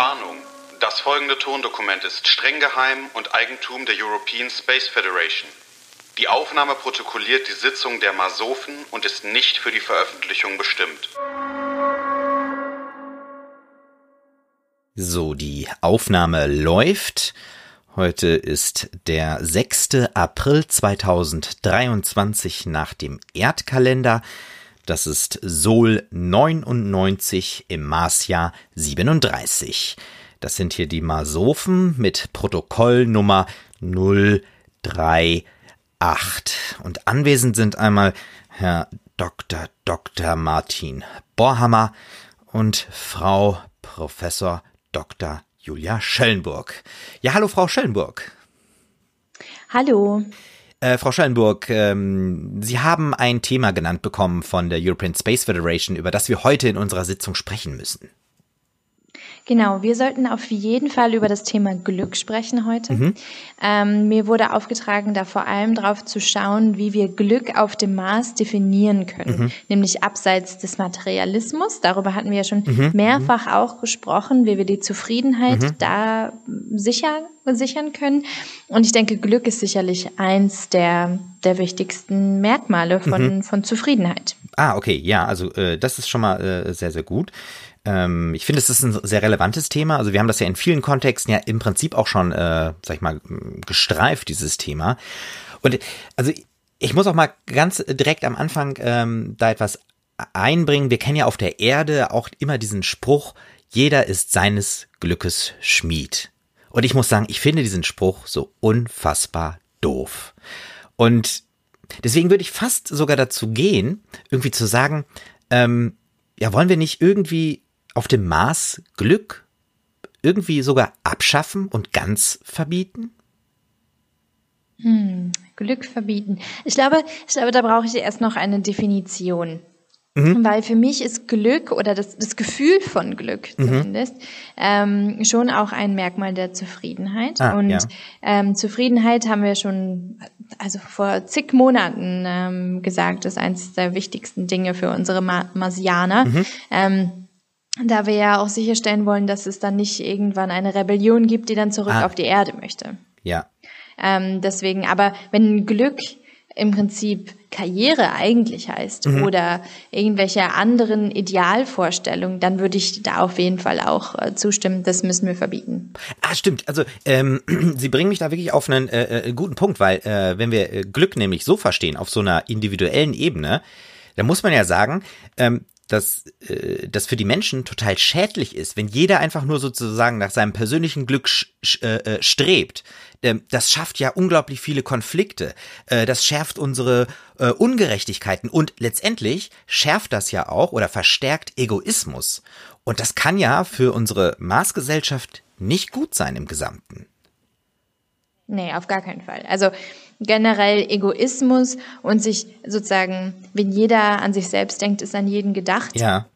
Warnung. Das folgende Tondokument ist streng geheim und Eigentum der European Space Federation. Die Aufnahme protokolliert die Sitzung der Masofen und ist nicht für die Veröffentlichung bestimmt. So, die Aufnahme läuft. Heute ist der 6. April 2023 nach dem Erdkalender. Das ist Sol 99 im Marsjahr 37. Das sind hier die Marsophen mit Protokollnummer 038. Und anwesend sind einmal Herr Dr. Dr. Martin Borhammer und Frau Professor Dr. Julia Schellenburg. Ja, hallo Frau Schellenburg. Hallo. Äh, Frau Schellenburg, ähm, Sie haben ein Thema genannt bekommen von der European Space Federation, über das wir heute in unserer Sitzung sprechen müssen. Genau, wir sollten auf jeden Fall über das Thema Glück sprechen heute. Mhm. Ähm, mir wurde aufgetragen, da vor allem drauf zu schauen, wie wir Glück auf dem Mars definieren können, mhm. nämlich abseits des Materialismus. Darüber hatten wir ja schon mhm. mehrfach auch gesprochen, wie wir die Zufriedenheit mhm. da sicher, sichern können. Und ich denke, Glück ist sicherlich eins der, der wichtigsten Merkmale von, mhm. von Zufriedenheit. Ah, okay, ja, also äh, das ist schon mal äh, sehr, sehr gut. Ähm, ich finde, es ist ein sehr relevantes Thema. Also wir haben das ja in vielen Kontexten ja im Prinzip auch schon, äh, sag ich mal, gestreift, dieses Thema. Und also ich muss auch mal ganz direkt am Anfang ähm, da etwas einbringen. Wir kennen ja auf der Erde auch immer diesen Spruch, jeder ist seines Glückes Schmied. Und ich muss sagen, ich finde diesen Spruch so unfassbar doof. Und deswegen würde ich fast sogar dazu gehen, irgendwie zu sagen, ähm, ja, wollen wir nicht irgendwie auf dem Mars Glück irgendwie sogar abschaffen und ganz verbieten? Hm, Glück verbieten. Ich glaube, ich glaube, da brauche ich erst noch eine Definition. Mhm. Weil für mich ist Glück oder das, das Gefühl von Glück mhm. zumindest mhm. ähm, schon auch ein Merkmal der Zufriedenheit. Ah, und ja. ähm, Zufriedenheit haben wir schon also vor zig Monaten ähm, gesagt, ist eines der wichtigsten Dinge für unsere Ma Marsianer. Mhm. Da wir ja auch sicherstellen wollen, dass es dann nicht irgendwann eine Rebellion gibt, die dann zurück ah. auf die Erde möchte. Ja. Ähm, deswegen, aber wenn Glück im Prinzip Karriere eigentlich heißt mhm. oder irgendwelche anderen Idealvorstellungen, dann würde ich da auf jeden Fall auch äh, zustimmen. Das müssen wir verbieten. Ah, stimmt. Also ähm, Sie bringen mich da wirklich auf einen äh, äh guten Punkt, weil äh, wenn wir äh, Glück nämlich so verstehen, auf so einer individuellen Ebene, dann muss man ja sagen, ähm, dass äh, das für die Menschen total schädlich ist, wenn jeder einfach nur sozusagen nach seinem persönlichen Glück äh, äh, strebt. Ähm, das schafft ja unglaublich viele Konflikte. Äh, das schärft unsere äh, Ungerechtigkeiten und letztendlich schärft das ja auch oder verstärkt Egoismus. Und das kann ja für unsere Maßgesellschaft nicht gut sein im Gesamten. Nee, auf gar keinen Fall. Also generell Egoismus und sich sozusagen, wenn jeder an sich selbst denkt, ist an jeden gedacht. Ja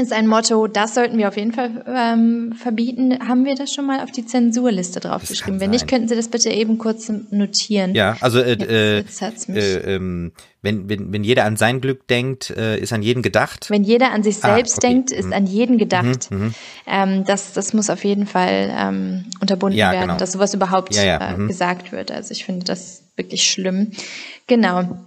ist ein Motto, das sollten wir auf jeden Fall ähm, verbieten. Haben wir das schon mal auf die Zensurliste draufgeschrieben? Wenn nicht, könnten Sie das bitte eben kurz notieren. Ja, also äh, jetzt, jetzt äh, äh, wenn, wenn, wenn jeder an sein Glück denkt, äh, ist an jeden gedacht. Wenn jeder an sich ah, selbst ah, okay. denkt, ist mhm. an jeden gedacht. Mhm, mhm, ähm, das, das muss auf jeden Fall ähm, unterbunden ja, werden, genau. dass sowas überhaupt ja, ja, äh, mhm. gesagt wird. Also ich finde das wirklich schlimm. Genau.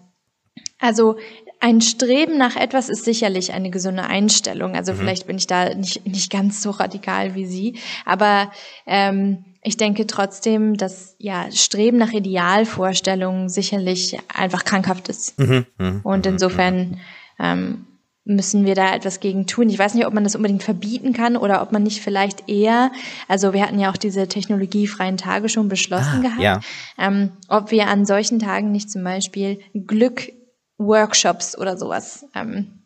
Also ein Streben nach etwas ist sicherlich eine gesunde Einstellung. Also mhm. vielleicht bin ich da nicht, nicht ganz so radikal wie Sie, aber ähm, ich denke trotzdem, dass ja Streben nach Idealvorstellungen sicherlich einfach krankhaft ist. Mhm. Mhm. Und mhm. insofern ähm, müssen wir da etwas gegen tun. Ich weiß nicht, ob man das unbedingt verbieten kann oder ob man nicht vielleicht eher, also wir hatten ja auch diese technologiefreien Tage schon beschlossen ah, gehabt, ja. ähm, ob wir an solchen Tagen nicht zum Beispiel Glück Workshops oder sowas ähm,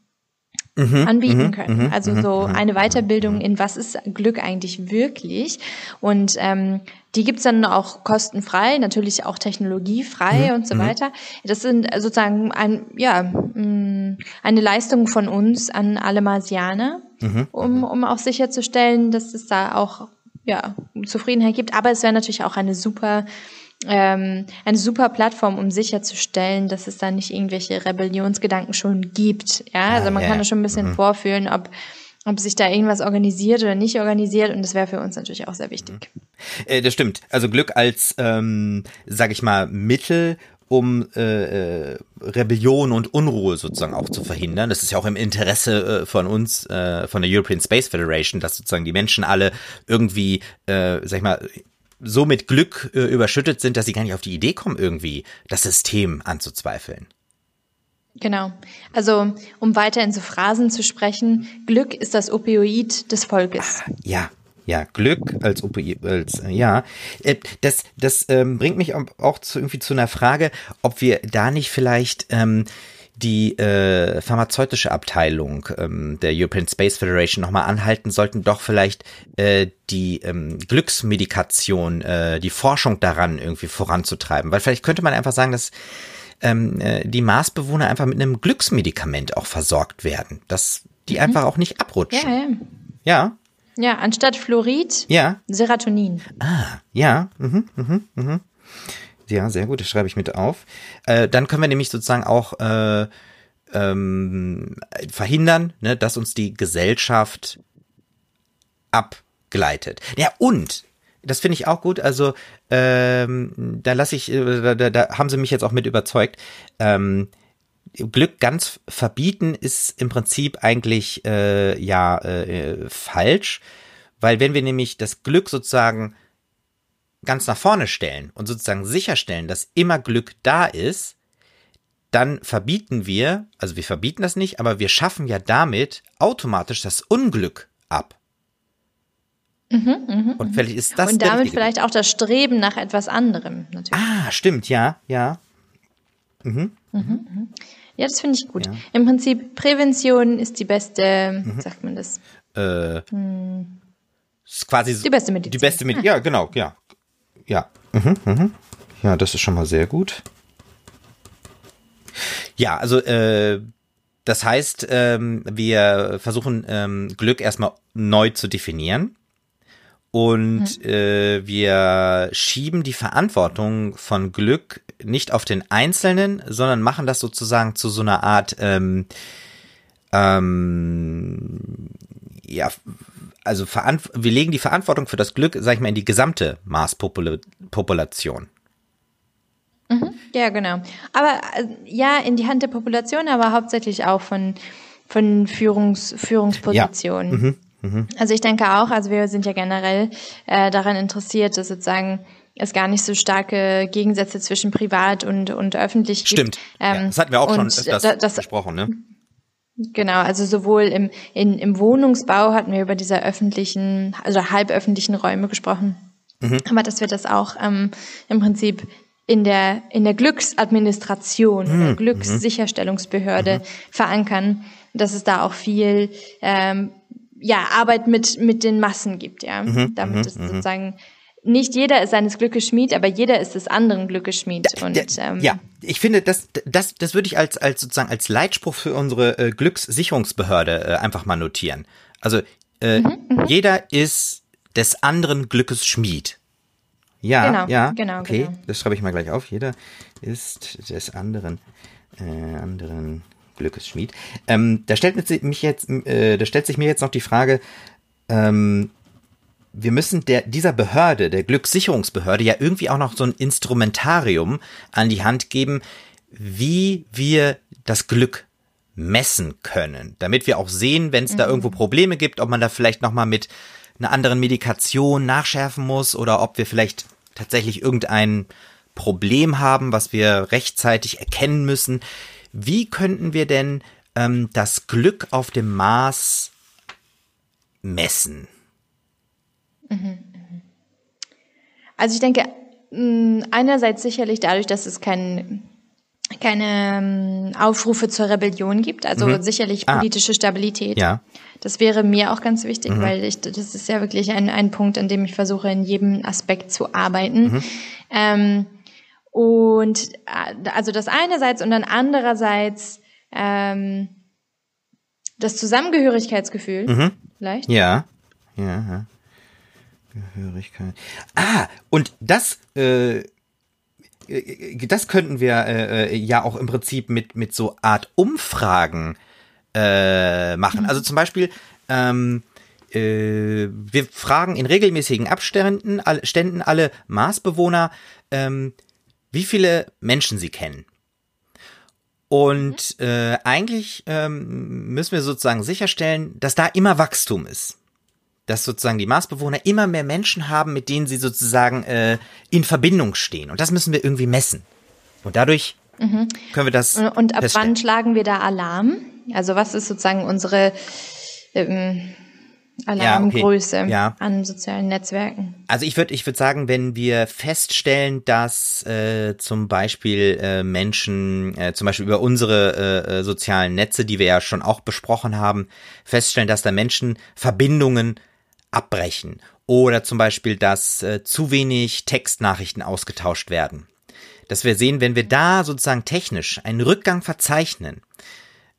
mhm, anbieten mhm, können. Mhm, also mhm, so mhm. eine Weiterbildung in was ist Glück eigentlich wirklich. Und ähm, die gibt's dann auch kostenfrei, natürlich auch technologiefrei und so weiter. Das sind sozusagen ein, ja, mm, eine Leistung von uns an alle Marsianer, um, um auch sicherzustellen, dass es da auch ja, Zufriedenheit gibt. Aber es wäre natürlich auch eine super ähm, eine super Plattform, um sicherzustellen, dass es da nicht irgendwelche Rebellionsgedanken schon gibt. Ja, also man ja, kann da schon ein bisschen mhm. vorfühlen, ob ob sich da irgendwas organisiert oder nicht organisiert und das wäre für uns natürlich auch sehr wichtig. Äh, das stimmt. Also Glück als, ähm, sag ich mal, Mittel, um äh, äh, Rebellion und Unruhe sozusagen auch zu verhindern. Das ist ja auch im Interesse äh, von uns, äh, von der European Space Federation, dass sozusagen die Menschen alle irgendwie, äh, sag ich mal, so mit Glück äh, überschüttet sind, dass sie gar nicht auf die Idee kommen, irgendwie das System anzuzweifeln. Genau. Also, um weiter in so Phrasen zu sprechen, Glück ist das Opioid des Volkes. Ah, ja, ja, Glück als Opioid, als, äh, ja. Äh, das, das ähm, bringt mich auch zu, irgendwie zu einer Frage, ob wir da nicht vielleicht ähm, die äh, pharmazeutische Abteilung ähm, der European Space Federation nochmal anhalten sollten, doch vielleicht äh, die ähm, Glücksmedikation, äh, die Forschung daran irgendwie voranzutreiben. Weil vielleicht könnte man einfach sagen, dass ähm, äh, die Marsbewohner einfach mit einem Glücksmedikament auch versorgt werden, dass die mhm. einfach auch nicht abrutschen. Ja, ja. ja. Ja, anstatt Fluorid, ja. Serotonin. Ah, ja. Mhm, mhm, mhm. Ja, sehr gut, das schreibe ich mit auf. Äh, dann können wir nämlich sozusagen auch äh, ähm, verhindern, ne, dass uns die Gesellschaft abgleitet. Ja, und das finde ich auch gut. Also ähm, da lasse ich, äh, da, da haben sie mich jetzt auch mit überzeugt. Ähm, Glück ganz verbieten ist im Prinzip eigentlich äh, ja äh, falsch, weil wenn wir nämlich das Glück sozusagen ganz nach vorne stellen und sozusagen sicherstellen, dass immer Glück da ist, dann verbieten wir, also wir verbieten das nicht, aber wir schaffen ja damit automatisch das Unglück ab. Mhm, mh, und vielleicht ist das und damit vielleicht auch das Streben nach etwas anderem. Natürlich. Ah, stimmt, ja, ja. Mhm. Mhm, mhm. ja, das finde ich gut. Ja. Im Prinzip Prävention ist die beste, mhm. sagt man das? Äh, hm. ist quasi die beste Medizin. Die beste Medizin. Ja, genau, ja, ja. Mhm, mhm. Ja, das ist schon mal sehr gut. Ja, also äh, das heißt, ähm, wir versuchen ähm, Glück erstmal neu zu definieren und mhm. äh, wir schieben die Verantwortung von Glück nicht auf den Einzelnen, sondern machen das sozusagen zu so einer Art, ähm, ähm, ja, also wir legen die Verantwortung für das Glück, sag ich mal, in die gesamte Marspopulation. Mhm. Ja, genau. Aber äh, ja, in die Hand der Population, aber hauptsächlich auch von, von Führungs, Führungspositionen. Ja. Mhm. Mhm. Also ich denke auch, also wir sind ja generell äh, daran interessiert, dass sozusagen es gar nicht so starke Gegensätze zwischen privat und, und öffentlich gibt. Stimmt. Ähm, ja, das hatten wir auch schon öfters das, das, besprochen, ne? Genau, also sowohl im, in, im Wohnungsbau hatten wir über diese öffentlichen, also halböffentlichen Räume gesprochen. Mhm. Aber dass wir das auch ähm, im Prinzip in der, in der Glücksadministration mhm. oder Glückssicherstellungsbehörde mhm. verankern, dass es da auch viel ähm, ja, Arbeit mit, mit den Massen gibt, ja. Mhm, Damit mhm, es mhm. sozusagen nicht jeder ist seines Glückes Schmied, aber jeder ist des anderen Glückes Schmied. Und, ähm, ja, ich finde, das, das, das würde ich als, als sozusagen als Leitspruch für unsere äh, Glückssicherungsbehörde äh, einfach mal notieren. Also äh, mhm, mhm, jeder ist des anderen Glückes Schmied. Ja, genau, ja, genau, okay, genau. das schreibe ich mal gleich auf. Jeder ist des anderen, äh, anderen Glückesschmied. Ähm, da stellt mich jetzt, äh, da stellt sich mir jetzt noch die Frage, ähm, wir müssen der, dieser Behörde, der Glückssicherungsbehörde, ja irgendwie auch noch so ein Instrumentarium an die Hand geben, wie wir das Glück messen können, damit wir auch sehen, wenn es mhm. da irgendwo Probleme gibt, ob man da vielleicht noch mal mit einer anderen Medikation nachschärfen muss oder ob wir vielleicht tatsächlich irgendein Problem haben, was wir rechtzeitig erkennen müssen. Wie könnten wir denn ähm, das Glück auf dem Mars messen? Mhm, mhm. Also ich denke, mm, einerseits sicherlich dadurch, dass es kein, keine ähm, Aufrufe zur Rebellion gibt, also mhm. sicherlich ah. politische Stabilität. Ja. Das wäre mir auch ganz wichtig, mhm. weil ich, das ist ja wirklich ein, ein Punkt, an dem ich versuche, in jedem Aspekt zu arbeiten. Mhm. Ähm, und äh, also das einerseits und dann andererseits ähm, das Zusammengehörigkeitsgefühl. Mhm. Vielleicht? Ja. Ja. Gehörigkeit. Ah, und das, äh, äh das könnten wir äh, äh, ja auch im Prinzip mit, mit so Art Umfragen äh, machen. Mhm. Also zum Beispiel, ähm, äh, wir fragen in regelmäßigen Abständen alle, Ständen alle Marsbewohner, ähm, wie viele Menschen sie kennen. Und äh, eigentlich ähm, müssen wir sozusagen sicherstellen, dass da immer Wachstum ist. Dass sozusagen die Marsbewohner immer mehr Menschen haben, mit denen sie sozusagen äh, in Verbindung stehen. Und das müssen wir irgendwie messen. Und dadurch mhm. können wir das. Und ab wann schlagen wir da Alarm? Also was ist sozusagen unsere ähm, Alarmgröße ja, okay. ja. an sozialen Netzwerken. Also ich würde ich würde sagen, wenn wir feststellen, dass äh, zum Beispiel äh, Menschen, äh, zum Beispiel über unsere äh, äh, sozialen Netze, die wir ja schon auch besprochen haben, feststellen, dass da Menschen Verbindungen abbrechen oder zum Beispiel, dass äh, zu wenig Textnachrichten ausgetauscht werden. Dass wir sehen, wenn wir da sozusagen technisch einen Rückgang verzeichnen,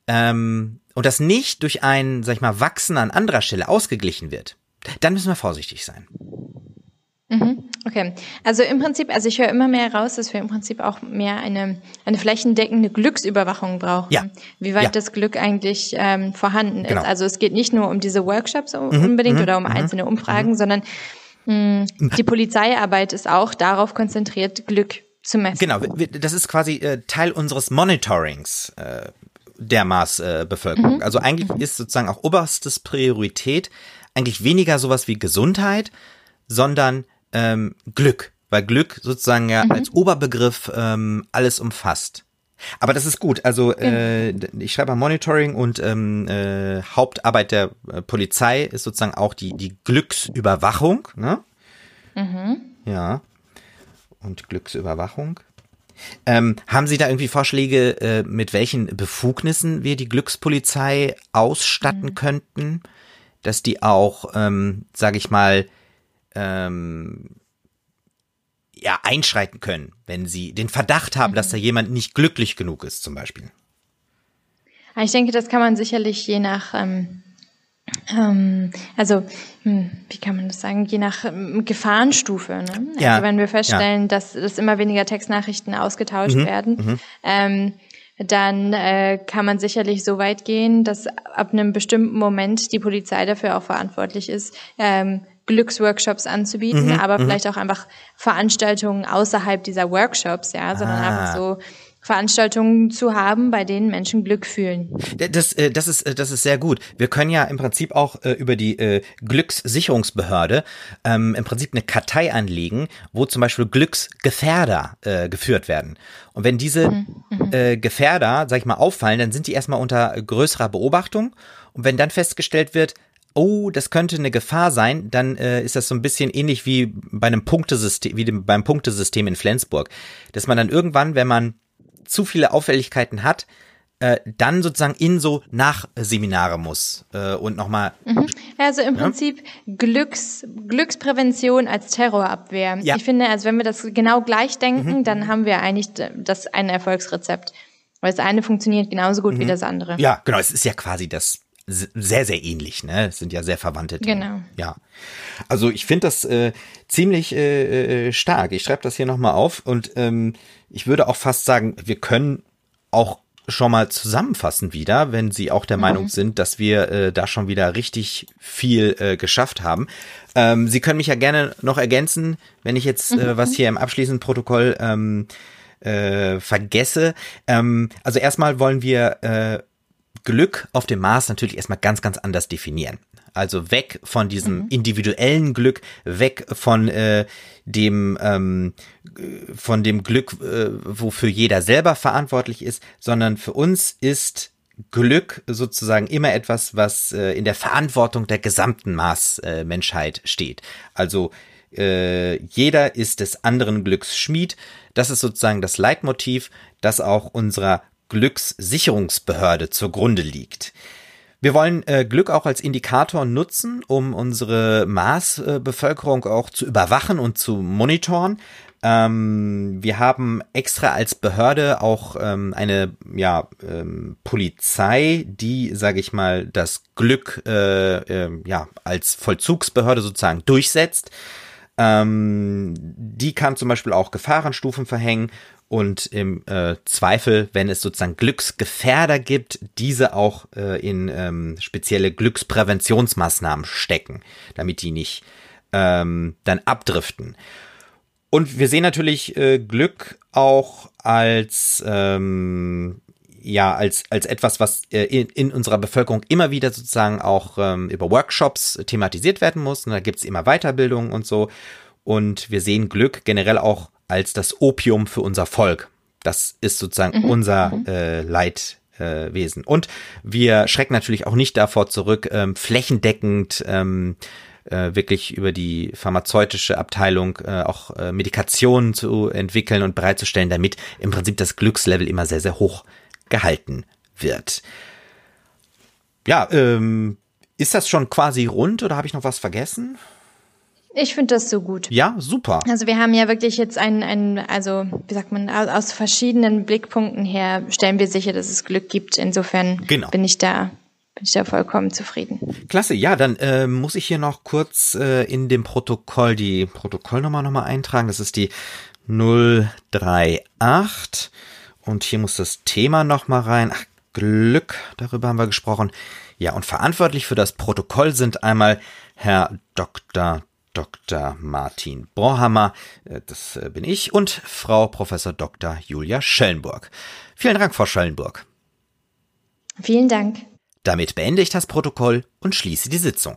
ähm, und das nicht durch ein, sag ich mal, Wachsen an anderer Stelle ausgeglichen wird, dann müssen wir vorsichtig sein. Mhm. Okay, also im Prinzip, also ich höre immer mehr raus, dass wir im Prinzip auch mehr eine, eine flächendeckende Glücksüberwachung brauchen. Ja. Wie weit ja. das Glück eigentlich ähm, vorhanden genau. ist. Also es geht nicht nur um diese Workshops mhm. unbedingt mhm. oder um mhm. einzelne Umfragen, mhm. sondern mh, die Polizeiarbeit ist auch darauf konzentriert, Glück zu messen. Genau, das ist quasi äh, Teil unseres Monitorings. Äh, der Marsbevölkerung. Mhm. Also eigentlich mhm. ist sozusagen auch oberstes Priorität eigentlich weniger sowas wie Gesundheit, sondern ähm, Glück, weil Glück sozusagen ja mhm. als Oberbegriff ähm, alles umfasst. Aber das ist gut. Also äh, ich schreibe mal Monitoring und ähm, äh, Hauptarbeit der äh, Polizei ist sozusagen auch die die Glücksüberwachung. Ne? Mhm. Ja. Und Glücksüberwachung. Ähm, haben Sie da irgendwie Vorschläge, äh, mit welchen Befugnissen wir die Glückspolizei ausstatten mhm. könnten, dass die auch, ähm, sage ich mal, ähm, ja, einschreiten können, wenn sie den Verdacht haben, mhm. dass da jemand nicht glücklich genug ist, zum Beispiel? Ich denke, das kann man sicherlich je nach ähm, ähm, also, hm, wie kann man das sagen, je nach ähm, Gefahrenstufe. Ne? Ja, also wenn wir feststellen, ja. dass, dass immer weniger Textnachrichten ausgetauscht mhm, werden, mhm. ähm, dann äh, kann man sicherlich so weit gehen, dass ab einem bestimmten Moment die Polizei dafür auch verantwortlich ist, ähm, Glücksworkshops anzubieten, mhm, aber mhm. vielleicht auch einfach Veranstaltungen außerhalb dieser Workshops, ja, sondern ah. einfach so Veranstaltungen zu haben, bei denen Menschen Glück fühlen. Das, äh, das, ist, äh, das ist sehr gut. Wir können ja im Prinzip auch äh, über die Glückssicherungsbehörde ähm, im Prinzip eine Kartei anlegen, wo zum Beispiel Glücksgefährder äh, geführt werden. Und wenn diese mhm. mhm. äh, Gefährder, sag ich mal, auffallen, dann sind die erstmal unter größerer Beobachtung. Und wenn dann festgestellt wird, oh, das könnte eine Gefahr sein, dann äh, ist das so ein bisschen ähnlich wie bei einem Punktesystem, wie dem, beim Punktesystem in Flensburg. Dass man dann irgendwann, wenn man zu viele Auffälligkeiten hat, äh, dann sozusagen in so Nachseminare muss äh, und nochmal. Mhm. Also im ja? Prinzip Glücks, Glücksprävention als Terrorabwehr. Ja. Ich finde, also wenn wir das genau gleich denken, mhm. dann haben wir eigentlich das ein Erfolgsrezept. Weil das eine funktioniert genauso gut mhm. wie das andere. Ja, genau. Es ist ja quasi das sehr, sehr ähnlich, ne? Es sind ja sehr verwandte Themen. Genau. Ja. Also ich finde das äh, ziemlich äh, äh stark. Ich schreibe das hier nochmal auf und ähm, ich würde auch fast sagen, wir können auch schon mal zusammenfassen wieder, wenn Sie auch der mhm. Meinung sind, dass wir äh, da schon wieder richtig viel äh, geschafft haben. Ähm, Sie können mich ja gerne noch ergänzen, wenn ich jetzt äh, mhm. was hier im abschließenden Protokoll ähm, äh, vergesse. Ähm, also erstmal wollen wir äh, Glück auf dem Mars natürlich erstmal ganz, ganz anders definieren. Also weg von diesem mhm. individuellen Glück, weg von äh, dem ähm, von dem Glück, äh, wofür jeder selber verantwortlich ist, sondern für uns ist Glück sozusagen immer etwas, was äh, in der Verantwortung der gesamten Mars-Menschheit äh, steht. Also äh, jeder ist des anderen Glücks Schmied. Das ist sozusagen das Leitmotiv, das auch unserer Glückssicherungsbehörde zugrunde liegt. Wir wollen äh, Glück auch als Indikator nutzen, um unsere Maßbevölkerung auch zu überwachen und zu monitoren. Ähm, wir haben extra als Behörde auch ähm, eine ja, ähm, Polizei, die, sage ich mal, das Glück äh, äh, ja als Vollzugsbehörde sozusagen durchsetzt. Ähm, die kann zum Beispiel auch Gefahrenstufen verhängen und im äh, Zweifel, wenn es sozusagen Glücksgefährder gibt, diese auch äh, in ähm, spezielle Glückspräventionsmaßnahmen stecken, damit die nicht ähm, dann abdriften. Und wir sehen natürlich äh, Glück auch als ähm, ja als als etwas, was äh, in, in unserer Bevölkerung immer wieder sozusagen auch ähm, über Workshops thematisiert werden muss. Und da gibt's immer Weiterbildung und so. Und wir sehen Glück generell auch als das Opium für unser Volk. Das ist sozusagen mhm. unser mhm. äh, Leitwesen. Äh, und wir schrecken natürlich auch nicht davor zurück, ähm, flächendeckend ähm, äh, wirklich über die pharmazeutische Abteilung äh, auch äh, Medikationen zu entwickeln und bereitzustellen, damit im Prinzip das Glückslevel immer sehr, sehr hoch gehalten wird. Ja, ähm, ist das schon quasi rund oder habe ich noch was vergessen? Ich finde das so gut. Ja, super. Also wir haben ja wirklich jetzt einen, einen, also wie sagt man, aus verschiedenen Blickpunkten her stellen wir sicher, dass es Glück gibt. Insofern genau. bin ich da bin ich da vollkommen zufrieden. Klasse, ja, dann äh, muss ich hier noch kurz äh, in dem Protokoll die Protokollnummer nochmal eintragen. Das ist die 038 und hier muss das Thema nochmal rein. Ach, Glück, darüber haben wir gesprochen. Ja, und verantwortlich für das Protokoll sind einmal Herr Dr. Dr. Martin Borhammer, äh, das äh, bin ich, und Frau Professor Dr. Julia Schellenburg. Vielen Dank, Frau Schellenburg. Vielen Dank. Damit beende ich das Protokoll und schließe die Sitzung.